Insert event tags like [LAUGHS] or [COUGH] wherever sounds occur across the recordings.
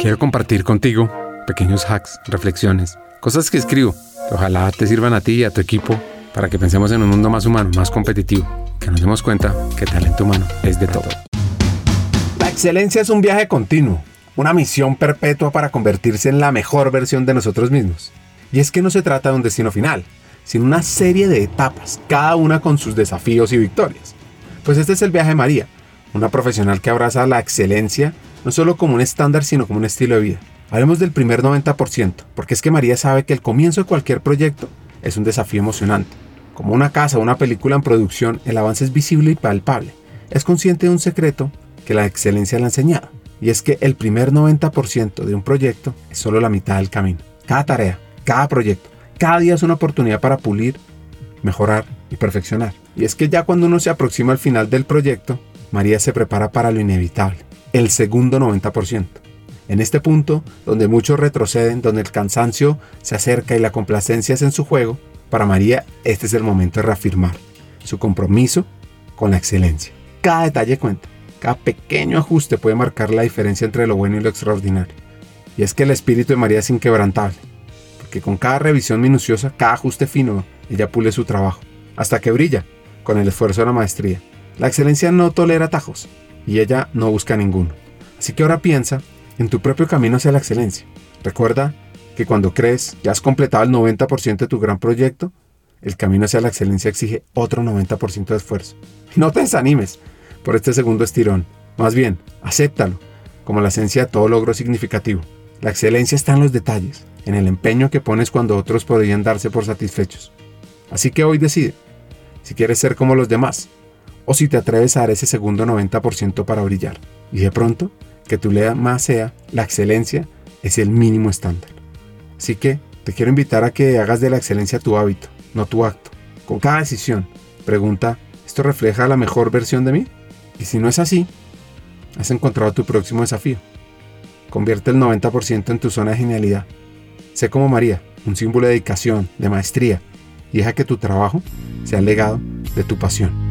Quiero compartir contigo pequeños hacks, reflexiones, cosas que escribo que ojalá te sirvan a ti y a tu equipo para que pensemos en un mundo más humano, más competitivo, que nos demos cuenta que talento humano es de todo. La excelencia es un viaje continuo, una misión perpetua para convertirse en la mejor versión de nosotros mismos. Y es que no se trata de un destino final, sino una serie de etapas, cada una con sus desafíos y victorias. Pues este es el viaje de María, una profesional que abraza la excelencia no solo como un estándar, sino como un estilo de vida. Hablemos del primer 90%, porque es que María sabe que el comienzo de cualquier proyecto es un desafío emocionante. Como una casa o una película en producción, el avance es visible y palpable. Es consciente de un secreto que la excelencia le ha enseñado, y es que el primer 90% de un proyecto es solo la mitad del camino. Cada tarea, cada proyecto, cada día es una oportunidad para pulir, mejorar y perfeccionar. Y es que ya cuando uno se aproxima al final del proyecto, María se prepara para lo inevitable, el segundo 90%. En este punto, donde muchos retroceden, donde el cansancio se acerca y la complacencia es en su juego, para María este es el momento de reafirmar su compromiso con la excelencia. Cada detalle cuenta, cada pequeño ajuste puede marcar la diferencia entre lo bueno y lo extraordinario. Y es que el espíritu de María es inquebrantable, porque con cada revisión minuciosa, cada ajuste fino, ella pule su trabajo, hasta que brilla con el esfuerzo de la maestría. La excelencia no tolera atajos y ella no busca ninguno. Así que ahora piensa en tu propio camino hacia la excelencia. Recuerda que cuando crees que has completado el 90% de tu gran proyecto, el camino hacia la excelencia exige otro 90% de esfuerzo. [LAUGHS] No te desanimes por este segundo estirón. Más bien, acéptalo como la esencia de todo logro significativo. La excelencia está en los detalles, en el empeño que pones cuando otros podrían darse por satisfechos. Así que hoy decide si quieres ser como los demás o si te atreves a dar ese segundo 90% para brillar. Y de pronto, que tu lema sea la excelencia es el mínimo estándar. Así que te quiero invitar a que hagas de la excelencia tu hábito, no tu acto. Con cada decisión, pregunta, ¿esto refleja la mejor versión de mí? Y si no es así, has encontrado tu próximo desafío. Convierte el 90% en tu zona de genialidad. Sé como María, un símbolo de dedicación, de maestría, y deja que tu trabajo sea legado de tu pasión.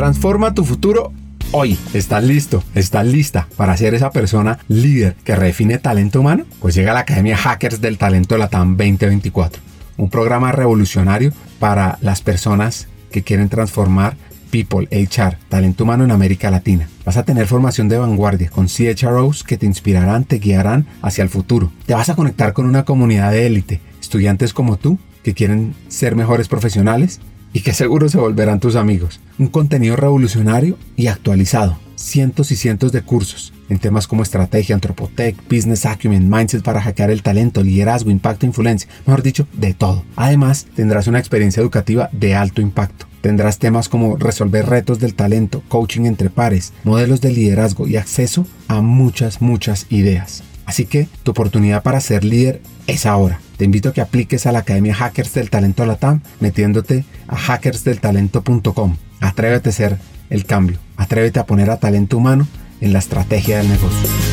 Transforma tu futuro hoy. ¿Estás listo? ¿Estás lista para ser esa persona líder que redefine talento humano? Pues llega a la Academia Hackers del Talento Latam 2024, un programa revolucionario para las personas que quieren transformar People, HR, talento humano en América Latina. Vas a tener formación de vanguardia con CHROs que te inspirarán, te guiarán hacia el futuro. Te vas a conectar con una comunidad de élite, estudiantes como tú que quieren ser mejores profesionales y que seguro se volverán tus amigos. Un contenido revolucionario y actualizado. Cientos y cientos de cursos en temas como estrategia, antropotech, business acumen, mindset para hackear el talento, liderazgo, impacto, influencia, mejor dicho, de todo. Además, tendrás una experiencia educativa de alto impacto. Tendrás temas como resolver retos del talento, coaching entre pares, modelos de liderazgo y acceso a muchas, muchas ideas. Así que tu oportunidad para ser líder es ahora. Te invito a que apliques a la Academia Hackers del Talento Latam metiéndote a hackersdeltalento.com. Atrévete a ser el cambio. Atrévete a poner a talento humano en la estrategia del negocio.